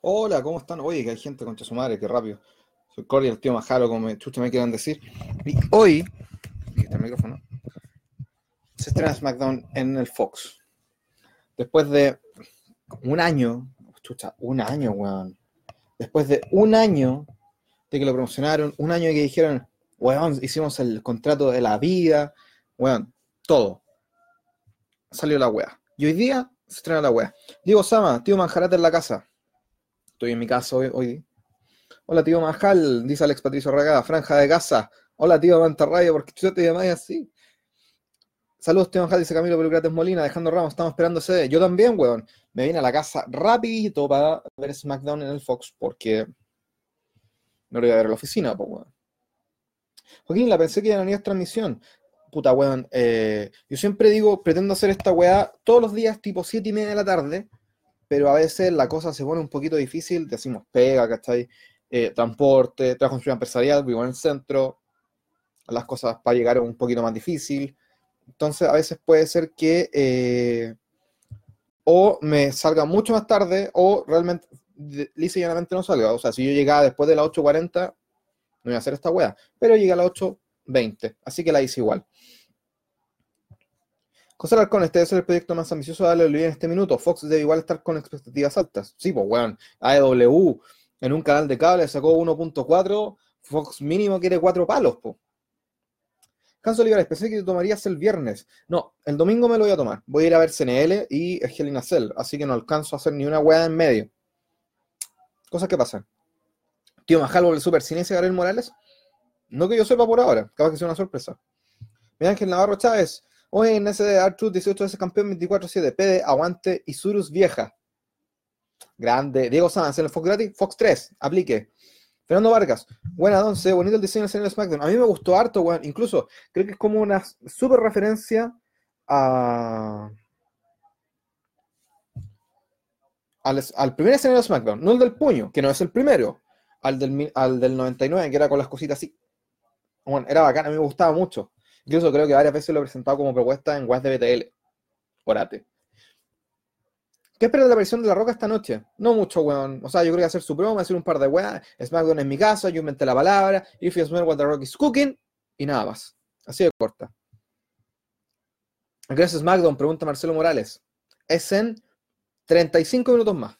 Hola, ¿cómo están? Oye, que hay gente contra su madre, qué rápido. Soy Cordy, el tío Majalo, como me, chucha me quieran decir. Y hoy, aquí está el micrófono, se estrena SmackDown en el Fox. Después de un año, chucha, un año, weón. Después de un año de que lo promocionaron, un año de que dijeron, weón, hicimos el contrato de la vida, weón, todo. Salió la wea. Y hoy día se estrena la wea. Diego Sama, tío Manjarate en la casa. Estoy en mi casa hoy. hoy. Hola, tío Majal, dice Alex Patricio Regada, franja de casa. Hola, tío Mantarraya, ¿por qué tú te llamas así? Saludos, tío Majal, dice Camilo Pelucrates Molina, dejando Ramos, estamos esperando. Yo también, weón. Me vine a la casa rapidito para ver SmackDown en el Fox, porque no lo iba a ver a la oficina, pues, weón. Joaquín, la pensé que ya no había transmisión. Puta, weón. Eh, yo siempre digo, pretendo hacer esta weá todos los días, tipo 7 y media de la tarde, pero a veces la cosa se pone un poquito difícil, decimos pega, ¿cachai? Eh, transporte, trabajo en empresarial, vivo en el centro, las cosas para llegar un poquito más difícil. Entonces, a veces puede ser que eh, o me salga mucho más tarde o realmente, lisa y llanamente no salga. O sea, si yo llegaba después de las 8.40, no iba a hacer esta wea, pero llegué a las 8.20, así que la hice igual. José Alarcón, este es el proyecto más ambicioso de WWE en este minuto. Fox debe igual estar con expectativas altas. Sí, pues, weón. AEW en un canal de cable sacó 1.4. Fox mínimo quiere 4 palos, po. Canso Olivares, pensé que tomarías el viernes. No, el domingo me lo voy a tomar. Voy a ir a ver CNL y Angelina Cell, así que no alcanzo a hacer ni una weá en medio. Cosas que pasan. Tío Majal el Super Cine Gabriel Morales. No que yo sepa por ahora, capaz que sea una sorpresa. Mira Ángel Navarro Chávez, Hoy en SD Arthur 18 veces campeón 24-7, PD, aguante y Surus vieja. Grande. Diego Sanz en el Fox gratis, Fox 3, aplique. Fernando Vargas, buena once, bonito el diseño del señor SmackDown. A mí me gustó harto, bueno, incluso creo que es como una super referencia a. Al, primer escenario de SmackDown, no el del puño, que no es el primero, al del, al del 99, que era con las cositas así. Bueno, era bacán, a mí me gustaba mucho. Incluso creo que varias veces lo he presentado como propuesta en West de BTL. Orate. ¿Qué esperas de la versión de La Roca esta noche? No mucho, weón. O sea, yo creo que hacer su promo, hacer un par de weas. SmackDown en mi casa, yo inventé la palabra. If you smell what the Rock is cooking. Y nada más. Así de corta. Gracias, SmackDown, pregunta Marcelo Morales. Es en 35 minutos más.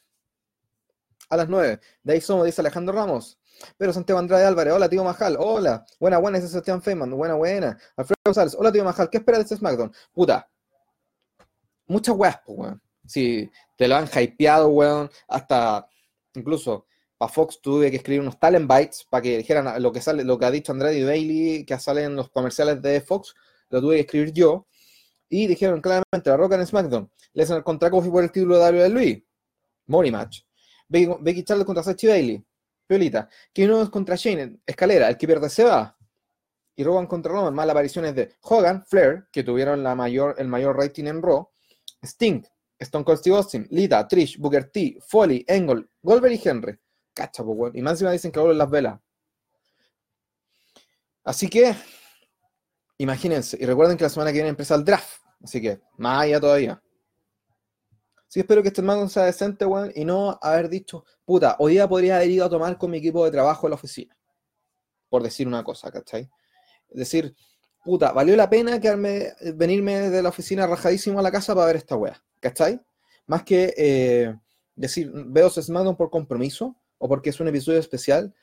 A las 9. De ahí somos, dice Alejandro Ramos. Pero Santiago Andrade Álvarez, hola tío Majal, hola, buena, buena, ese Sebastián Feynman, buena, buena. Alfredo González, hola tío Majal, ¿qué esperas de este SmackDown? Puta, muchas weas, weón. Si te lo han hypeado, weón, hasta incluso para Fox tuve que escribir unos talent bites para que dijeran lo que sale, lo que ha dicho Andrade y Bailey, que sale en los comerciales de Fox, lo tuve que escribir yo. Y dijeron claramente, la Roca en SmackDown, le hacen el contrato por el título de WWE, Money Match. Becky, Becky Charlotte contra Sachi Bailey, Piolita. Es contra Shane, escalera, el que pierde se va. Y Rowan contra Roman, más apariciones de Hogan, Flair, que tuvieron la mayor, el mayor rating en Raw, Sting, Stone Cold Steve Austin, Lita, Trish, Booker T, Foley, Engel, Goldberg y Henry. Cacha, pues, Y más encima dicen que vuelven las velas. Así que, imagínense. Y recuerden que la semana que viene empieza el draft. Así que, más allá todavía. Sí, espero que este hermano sea decente, weón, y no haber dicho, puta, hoy día podría haber ido a tomar con mi equipo de trabajo en la oficina. Por decir una cosa, ¿cachai? Decir, puta, valió la pena quedarme, venirme de la oficina rajadísimo a la casa para ver esta weá, ¿cachai? Más que eh, decir, veo SmackDown por compromiso o porque es un episodio especial,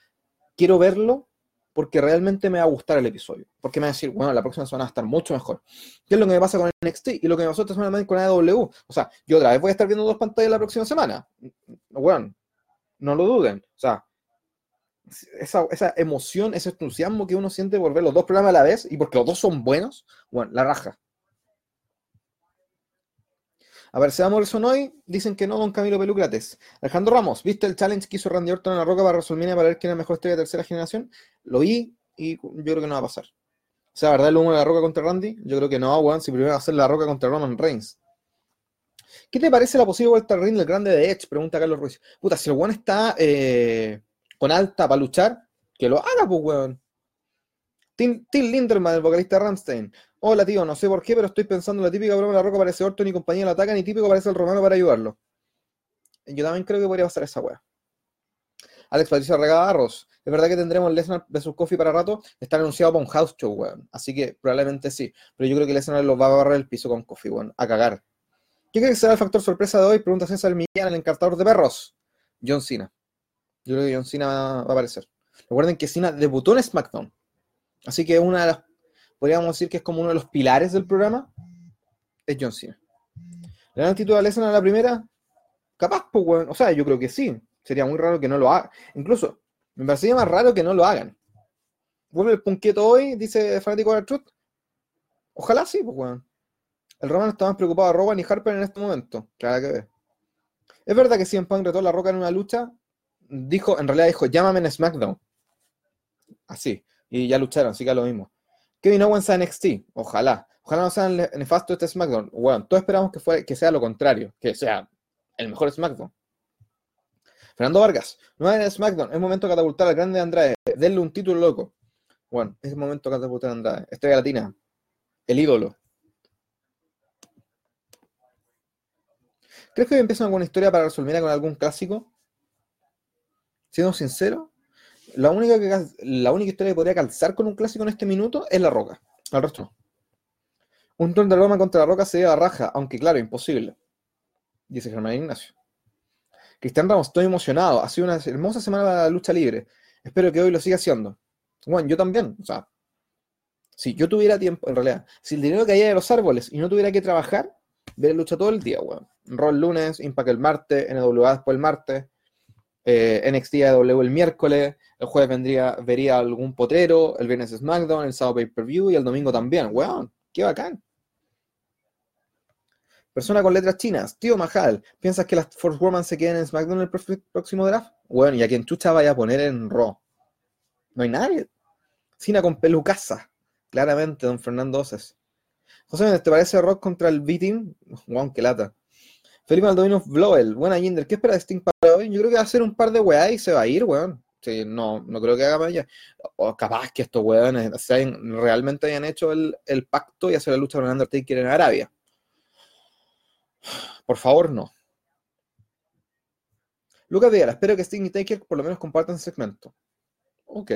quiero verlo porque realmente me va a gustar el episodio. Porque me va a decir, bueno, la próxima semana va a estar mucho mejor. ¿Qué es lo que me pasa con NXT y lo que me pasó esta semana con AEW? O sea, yo otra vez voy a estar viendo dos pantallas la próxima semana. Bueno, no lo duden. O sea, esa, esa, emoción, ese entusiasmo que uno siente por ver los dos programas a la vez y porque los dos son buenos, bueno, la raja. A ver, ¿se Morrison hoy? Dicen que no, don Camilo Pelucrates. Alejandro Ramos, ¿viste el challenge que hizo Randy Orton en la roca para WrestleMania para ver quién es la mejor estrella de tercera generación? Lo vi y yo creo que no va a pasar. O sea, ¿verdad el humo de la roca contra Randy? Yo creo que no, weón, si primero va a hacer la roca contra Roman Reigns. ¿Qué te parece la posible vuelta al ring del grande de Edge? Pregunta Carlos Ruiz. Puta, si el weón está eh, con alta para luchar, que lo haga, pues, weón. Tim, Linderman, el vocalista de Ramstein. Hola tío, no sé por qué, pero estoy pensando en la típica broma de la roca parece Orton y compañía lo atacan y típico parece el romano para ayudarlo. Yo también creo que podría pasar esa weá. Alex Patricio Arroz. ¿Es verdad que tendremos Lesnar vs Coffee para rato? Está anunciado para un house show, weón. Así que probablemente sí. Pero yo creo que Lesnar lo va a barrer el piso con Coffee, weón. A cagar. ¿Qué crees que será el factor sorpresa de hoy? Pregunta César Millán, el encartador de perros. John Cena. Yo creo que John Cena va a aparecer. Recuerden que Cena debutó en SmackDown. Así que una de las, podríamos decir que es como uno de los pilares del programa, es John Cena. ¿Le dan título a Lesnar a la primera? Capaz, pues, weón. O sea, yo creo que sí. Sería muy raro que no lo hagan. Incluso, me parecería más raro que no lo hagan. Vuelve el punqueto hoy, dice Fanático de la Truth. Ojalá sí, pues, weón. El Roman está más preocupado de Rowan y Harper en este momento. Claro que ver. Es verdad que CM Punk retó la roca en una lucha. Dijo, en realidad dijo, llámame en SmackDown. Así. Y ya lucharon, así que es lo mismo. Kevin Owens a NXT. Ojalá. Ojalá no sea nefasto este SmackDown. Bueno, todos esperamos que, sea lo contrario. Que sea el mejor SmackDown. Fernando Vargas. No en SmackDown. Es momento de catapultar al grande Andrade. Denle un título loco. Bueno, es el momento de catapultar a Andrade. Estrella Latina. El ídolo. ¿Crees que hoy empieza alguna historia para resolver con algún clásico? Siendo sincero, la única, que, la única historia que podría calzar con un clásico en este minuto es La Roca. Al resto no. Un turno de Roma contra La Roca sería la raja, aunque claro, imposible. Dice Germán Ignacio. Cristian Ramos, estoy emocionado. Ha sido una hermosa semana para la lucha libre. Espero que hoy lo siga haciendo. Bueno, yo también. O sea, si yo tuviera tiempo, en realidad, si el dinero caía de los árboles y no tuviera que trabajar, ver lucha todo el día, weón. El lunes, Impact el martes, NWA después el martes, eh, NXT AW el miércoles, el jueves vendría, vería algún potrero, el viernes SmackDown, el sábado pay-per-view y el domingo también. Weón, qué bacán. Persona con letras chinas, tío Mahal, ¿piensas que las Force Woman se queden en SmackDown el próximo draft? Bueno, y a quien chucha vaya a poner en Raw. No hay nadie. Cina con pelucaza. Claramente, don Fernando Oces. José, ¿te parece Rock contra el B-Team? Wow, qué lata. Felipe Maldonado Blowell, buena Jinder, ¿qué espera de Sting para hoy? Yo creo que va a hacer un par de weá y se va a ir, weón. No, no creo que haga más allá. O capaz que estos weones realmente hayan hecho el, pacto y hacer la lucha con Undertaker en Arabia. Por favor, no. Lucas Vidal, espero que Sting y Taker por lo menos compartan segmento. Ok.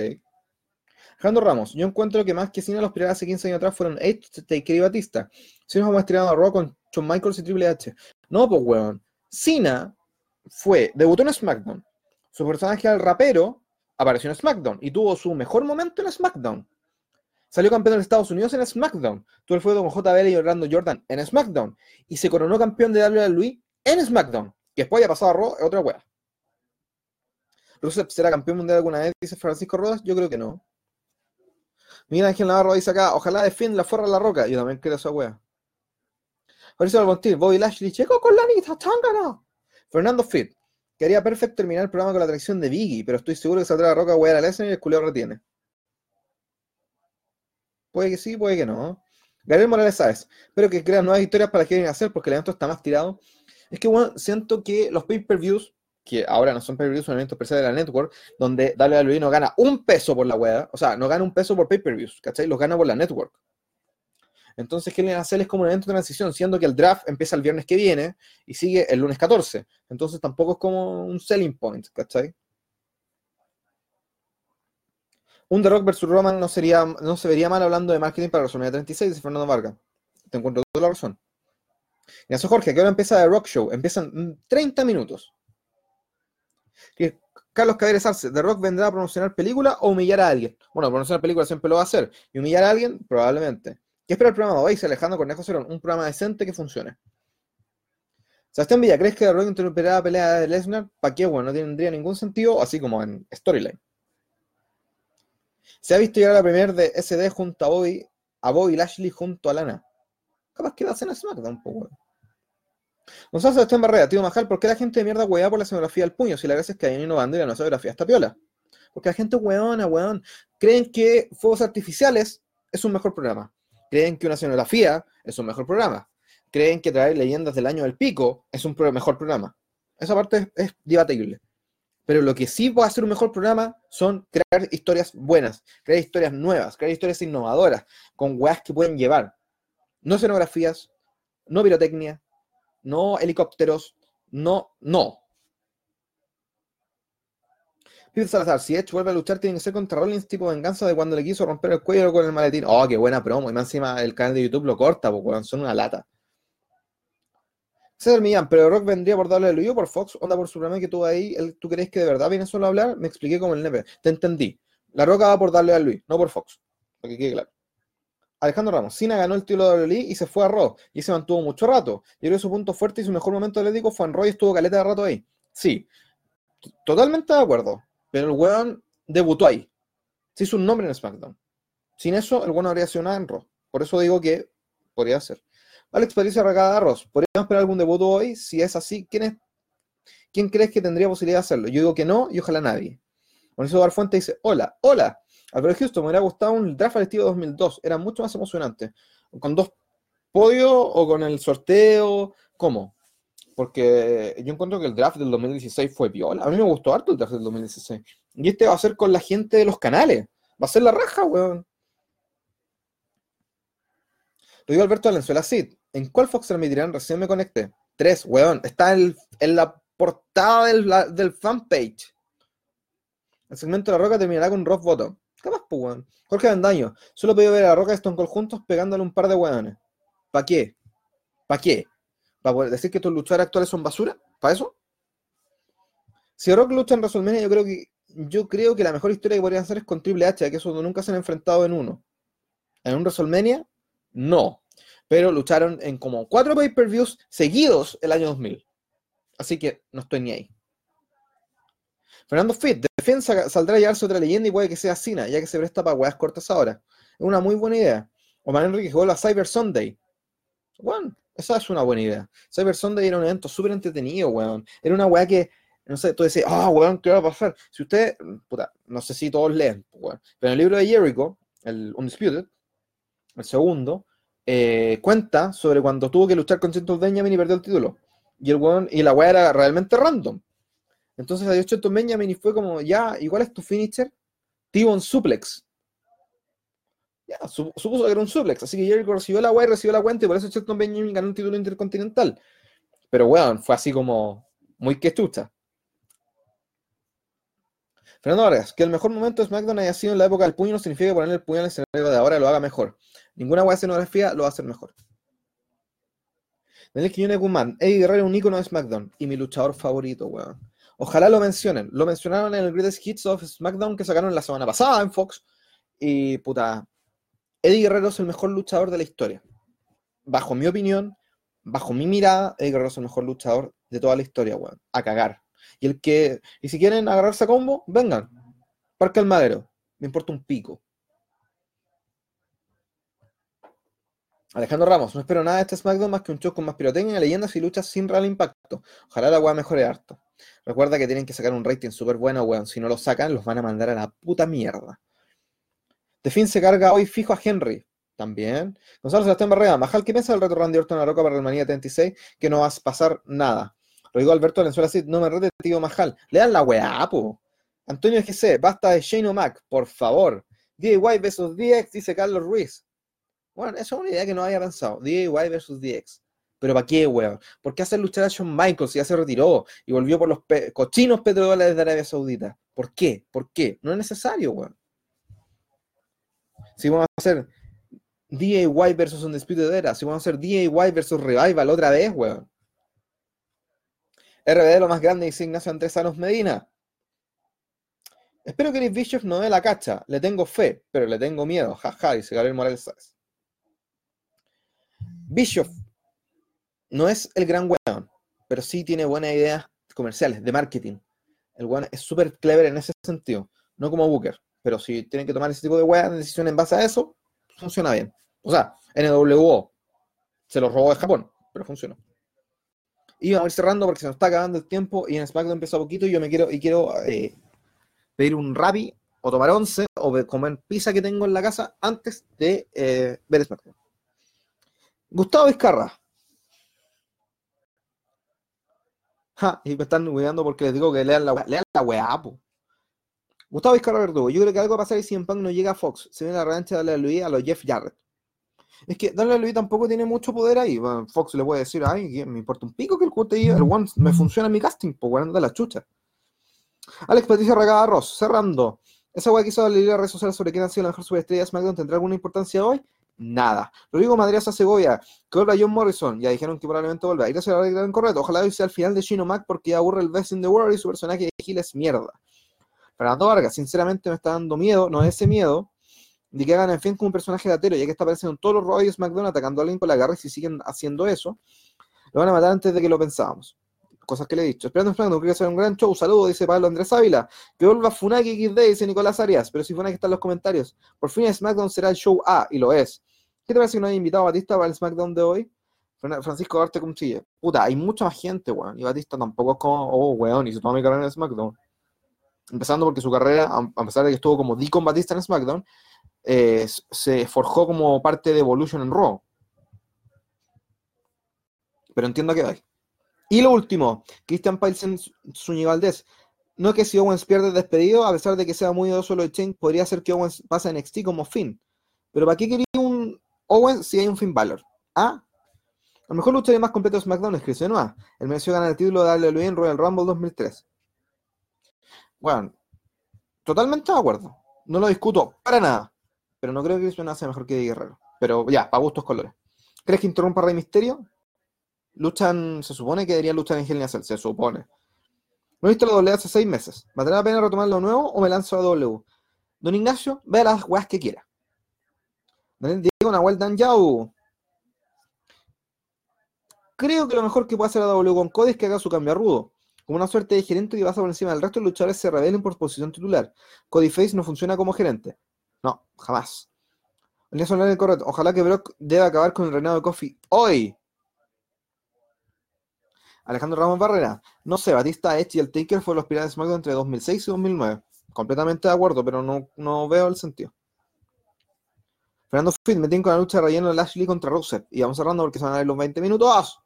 Jando Ramos, yo encuentro que más que Cena los piratas hace 15 años atrás fueron Edge, Taker y Batista. Si nos hemos tirado a Raw con Shawn Michaels y Triple H. No, pues weón. Cena fue, debutó en SmackDown. Su personaje al rapero apareció en SmackDown y tuvo su mejor momento en SmackDown. Salió campeón de Estados Unidos en SmackDown. Tuvo el fuego con JBL y Orlando Jordan en SmackDown. Y se coronó campeón de WWE en SmackDown. Que después haya pasado a Raw, otra weá. Rusev será campeón mundial alguna vez, dice Francisco Rodas. Yo creo que no. Mira Ángel Navarro dice acá, ojalá defienda la forra la roca. Yo también creo esa wea. Mauricio Albontil, Bobby Lashley, checo con la Nita Tangana. Fernando Fit, quería perfecto terminar el programa con la traición de Biggie, pero estoy seguro que saldrá la roca wea a Lesnar y el culeo retiene. Puede que sí, puede que no. Gabriel Morales sabes, espero que crean nuevas historias para que quieren hacer porque el evento está más tirado. Es que bueno, siento que los pay-per-views que ahora no son pay-per-views, son eventos especiales de la network, donde WWE no gana un peso por la web, o sea, no gana un peso por pay-per-views, ¿cachai? Los gana por la network. Entonces, ¿qué le van a hacer? Es como un evento de transición, siendo que el draft empieza el viernes que viene y sigue el lunes 14. Entonces, tampoco es como un selling point, ¿cachai? Un The Rock versus Roman no, sería, no se vería mal hablando de marketing para WrestleMania 36, dice Fernando Vargas. Te encuentro toda la razón. Eso, Jorge, que ahora empieza The Rock Show. Empiezan 30 minutos. Carlos Caderes Arce, ¿The Rock vendrá a promocionar película o humillar a alguien? Bueno, promocionar película siempre lo va a hacer. ¿Y humillar a alguien? Probablemente. ¿Qué espera el programa de hoy? Alejandro Cornejo será un programa decente que funcione. Sebastián Villa, ¿crees que The Rock interrumpirá la pelea de Lesnar? ¿Para qué? Bueno, no tendría ningún sentido, así como en Storyline. Se ha visto llegar la primera de SD junto a Bobby, a Bobby Lashley junto a Lana. Capaz que va a ser SmackDown, pues, bueno. Gonzalo Sebastián Barrera, tío Majal, ¿por qué la gente de mierda hueá por la escenografía del puño? Si la gracia es que hay una bandera, no escenografía está piola. Porque la gente hueona, weón. Creen que fuegos artificiales es un mejor programa. Creen que una escenografía es un mejor programa. Creen que traer leyendas del año del pico es un mejor programa. Esa parte es, debatible. Pero lo que sí puede hacer un mejor programa son crear historias buenas, crear historias nuevas, crear historias innovadoras, con weas que pueden llevar. No escenografías, no pirotecnia, no helicópteros, no, no. Peter Salazar, si Edge vuelve a luchar, tiene que ser contra Rollins tipo venganza de cuando le quiso romper el cuello con el maletín. Oh, qué buena promo. Y más encima el canal de YouTube lo corta, porque son una lata. César Millán, pero Rock vendría por darle el por Fox, onda por su que tú ahí, ¿tú crees que de verdad viene solo a hablar? Me expliqué como el nepe. Te entendí. La Roca va por darle a Luis, no por Fox. Para que quede claro. Alejandro Ramos, Cena ganó el título de WWE y se fue a Raw y se mantuvo mucho rato. Yo creo que su punto fuerte y su mejor momento atlético fue en Raw y estuvo caleta de rato ahí. Sí, totalmente de acuerdo. Pero el weón debutó ahí. Se hizo un nombre en SmackDown. Sin eso, el weón habría sido nada en. Por eso digo que podría ser. Alex experiencia Regada Arroz, ¿podríamos esperar algún debut hoy? Si es así, ¿quién, es, ¿quién crees que tendría posibilidad de hacerlo? Yo digo que no y ojalá nadie. Por eso Dar Fuente dice, hola, hola. Alfredo Houston, me hubiera gustado un draft al estilo 2002. Era mucho más emocionante. Con dos podios o con el sorteo. ¿Cómo? Porque yo encuentro que el draft del 2016 fue viola. A mí me gustó harto el draft del 2016. Y este va a ser con la gente de los canales. Va a ser la raja, weón. Lo digo Alberto Valenzuela Cid. ¿En cuál Fox transmitirán? Recién me conecté. Tres, weón. Está en, la portada del, del, fanpage. El segmento de la roca terminará con Bottom. ¿Qué más, pues, weón? Jorge Bendaño. Solo pido ver a la roca de Stone Cold juntos pegándole un par de weones. ¿Para qué? ¿Para qué? ¿Para poder decir que tus luchadores actuales son basura? ¿Para eso? Si Rock lucha en WrestleMania, yo creo que yo creo que la mejor historia que podrían hacer es con Triple H, que eso nunca se han enfrentado en uno. En un WrestleMania, no pero lucharon en como cuatro pay-per-views seguidos el año 2000. Así que no estoy ni ahí. Fernando Fit, defensa saldrá a llevarse otra leyenda y puede que sea Cena, ya que se presta para weas cortas ahora. Es una muy buena idea. Omar Enrique jugó a Cyber Sunday. Bueno, esa es una buena idea. Cyber Sunday era un evento súper entretenido, weón. Era una wea que, no sé, tú decías, ah, weón, ¿qué va a pasar? Si usted, puta, no sé si todos leen, weón. Pero en el libro de Jericho, el Undisputed, el segundo, eh, cuenta sobre cuando tuvo que luchar con Chenton Benjamin y perdió el título. Y, el y la weá era realmente random. Entonces adiós Chenton Benjamin y fue como, ya, igual es tu finisher? T-Bone Suplex. Ya, supuso que era un suplex. Así que Jericho recibió la weá y recibió la cuenta y por eso Chenton Benjamin ganó un título intercontinental. Pero weón, fue así como muy que chucha. Fernando Vargas, que el mejor momento de SmackDown haya sido en la época del puño no significa que ponerle el puño al escenario de ahora lo haga mejor. Ninguna de escenografía lo va a hacer mejor. Daniel Quiñones Guzmán, Eddie Guerrero un icono de SmackDown y mi luchador favorito, weón. Ojalá lo mencionen. Lo mencionaron en el Greatest Hits of SmackDown que sacaron la semana pasada en Fox. Y puta, Eddie Guerrero es el mejor luchador de la historia. Bajo mi opinión, bajo mi mirada, Eddie Guerrero es el mejor luchador de toda la historia, weón. A cagar. Y el que, y si quieren agarrarse a combo, vengan. Parque el madero. Me importa un pico. Alejandro Ramos, no espero nada de este SmackDown más que un show con más pirotecnia, leyendas y luchas sin real impacto. Ojalá la weá mejore harto. Recuerda que tienen que sacar un rating súper bueno, weón. Si no lo sacan, los van a mandar a la puta mierda. De fin se carga hoy fijo a Henry. También. Gonzalo Sebastián Barrera, Majal, ¿qué piensa del reto Randy Orton a roca para Manía 36? Que no va a pasar nada. Lo digo Alberto Valenzuela así, no me rete, tío Majal. Le dan la weá, po. Antonio GC, basta de Shane O'Mac, por favor. DIY vs DX, dice Carlos Ruiz. Bueno, esa es una idea que no había pensado. DIY versus DX. Pero ¿para qué, weón? ¿Por qué hacer luchar a Shawn Michaels si ya se retiró y volvió por los cochinos petrodólares de Arabia Saudita? ¿Por qué? ¿Por qué? No es necesario, weón. Si vamos a hacer DIY versus Undisputed Era, si vamos a hacer DIY versus Revival otra vez, weón. RBD lo más grande, dice Ignacio Andrés Sanos Medina. Espero que Eric Bishop no dé la cacha. Le tengo fe, pero le tengo miedo. Jaja, dice Gabriel Morales Sáez. Bishop no es el gran weón, pero sí tiene buenas ideas comerciales, de marketing. El weón es súper clever en ese sentido, no como Booker, pero si tienen que tomar ese tipo de weas, decisiones en base a eso, funciona bien. O sea, NWO se lo robó de Japón, pero funcionó. Y vamos a ir cerrando porque se nos está acabando el tiempo y en SmackDown empezó a poquito y yo me quiero, y quiero eh, pedir un Rappi o tomar once o comer pizza que tengo en la casa antes de eh, ver SmackDown. Gustavo Vizcarra. Ja, y me están cuidando porque les digo que lean la, lean la weá, Gustavo Vizcarra Verdugo. Yo creo que algo va a pasar si en Punk no llega a Fox. Se viene la revancha de darle a Luis a los Jeff Jarrett. Es que darle a Luis tampoco tiene mucho poder ahí. Fox le puede decir, ay, me importa un pico que el cuate el one me funciona mi casting, pues bueno, de la chucha. Alex Patricia Regada Ross, cerrando. Esa weá que hizo la redes sociales sobre quién ha sido la mejor superestrella de SmackDown tendrá alguna importancia hoy? Nada. Rodrigo Madriaza Segovia, que vuelva John Morrison. Ya dijeron que probablemente vuelva. Y gracias a la gran correcto. Ojalá hoy sea el final de Shino Mac porque aburre el best in the world y su personaje de Gil es mierda. Fernando Vargas, sinceramente me está dando miedo, no ese miedo, de que hagan en fin como un personaje latero, ya que está apareciendo en todos los rollos SmackDown atacando a alguien con la garra y si siguen haciendo eso, lo van a matar antes de que lo pensábamos. Cosas que le he dicho. Esperando SmackDown, creo que será un gran show. Saludos, dice Pablo Andrés Ávila. Que vuelva Funaki XD, dice Nicolás Arias. Pero si Funaki está en los comentarios. Por fin SmackDown será el show A, y lo es. ¿Qué te parece que no haya invitado a Batista para el SmackDown de hoy? Francisco Arte Cumchilla. Puta, hay mucha más gente, weón. Y Batista tampoco es como, oh, weón, se toma mi carrera en SmackDown. Empezando porque su carrera, a pesar de que estuvo como D con Batista en SmackDown, eh, se forjó como parte de Evolution en Raw. Pero entiendo que hay. Y lo último, Christian Pailsen Zúñiga. No que si Owens pierde despedido, a pesar de que sea muy solo de Chain, podría ser que Owens pase en NXT como Finn. Pero ¿para qué quería un Owens si hay un Finn Balor? ¿Ah? A lo mejor lucharía más completo SmackDown es Chris Benoit. El mereció ganar el título de WWE en Royal Rumble 2003. Bueno, totalmente de acuerdo. No lo discuto para nada. Pero no creo que Benoit sea mejor que Guerrero. Pero ya, para gustos colores. ¿Crees que interrumpa a Rey Misterio? Luchan, se supone que deberían luchar en Hell in a se supone. No he visto la W hace seis meses. ¿Valdrá la pena retomar lo nuevo o me lanzo a W? Don Ignacio, vea las weas que quiera. Diego Nahuel Dan Yau. Creo que lo mejor que puede hacer a W con Cody es que haga su cambio a rudo. Como una suerte de gerente y pasa por encima del resto de luchadores se rebelen por posición titular. Cody Face no funciona como gerente. No, jamás. Ojalá que Brock deba acabar con el reinado de Kofi hoy. Alejandro Ramos Barrera. No sé, Batista Edge y el Taker fueron los pilares de SmackDown entre 2006 y 2009. Completamente de acuerdo, pero no, veo el sentido. Fernando Fit, me con la lucha de relleno de Lashley contra Rusev. Y vamos cerrando porque se van a ver los 20 minutos.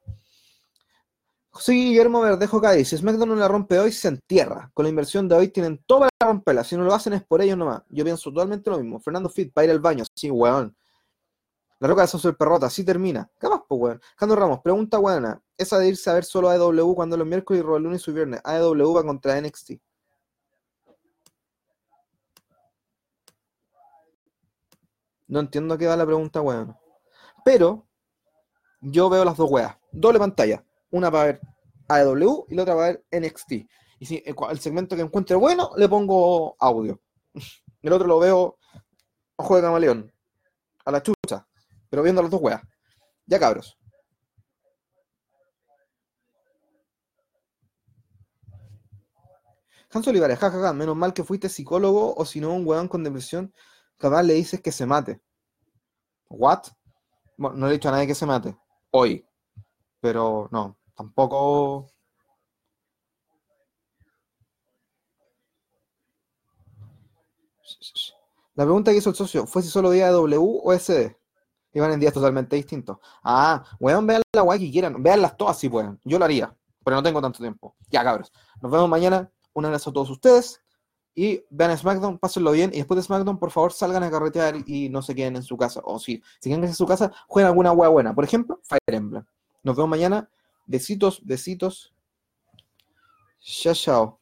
Sí, Guillermo Verdejo Cádiz. Si SmackDown no la rompe hoy, se entierra. Con la inversión de hoy tienen todo para romperla. Si no lo hacen es por ellos nomás. Yo pienso totalmente lo mismo. Fernando Fit, para ir al baño. Sí, weón. La roca de Soso Perrota, así termina. ¿Qué más, pues, weón? Jando Ramos, pregunta buena. Esa de irse a ver solo a AEW cuando los miércoles y el lunes y viernes. AEW va contra NXT. No entiendo qué va la pregunta, weón. Pero yo veo las dos weas. Doble pantalla. Una para ver AEW y la otra para ver NXT. Y si el segmento que encuentre bueno, le pongo audio. El otro lo veo ojo de camaleón. A la chucha pero viendo las dos weas. Ya cabros. Hans Olivares, jajaja, menos mal que fuiste psicólogo o si no un weón con depresión, capaz le dices que se mate. ¿What? Bueno, no le he dicho a nadie que se mate. Hoy. Pero no, tampoco. La pregunta que hizo el socio, ¿fue si solo día W o SD? Iban en días totalmente distintos. Ah, weón, vean la guay que quieran. Veanlas todas si pueden. Yo lo haría, pero no tengo tanto tiempo. Ya, cabros. Nos vemos mañana. Un abrazo a todos ustedes. Y vean SmackDown, pásenlo bien. Y después de SmackDown, por favor, salgan a carretear y no se queden en su casa. O si, si quieren en su casa, jueguen alguna hueá buena. Por ejemplo, Fire Emblem. Nos vemos mañana. Besitos, besitos. Chao, chao.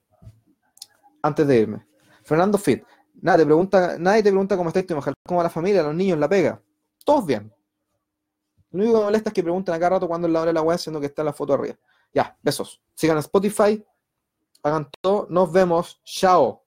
Antes de irme. Fernando Fit. Nada, te pregunta, nadie te pregunta cómo estás, cómo va la familia, los niños, la pega. Todos bien. Lo único que me molesta es que preguntan a cada rato cuándo es la hora de la web, siendo que está la foto arriba. Ya, besos. Sigan a Spotify. Hagan todo. Nos vemos. Chao.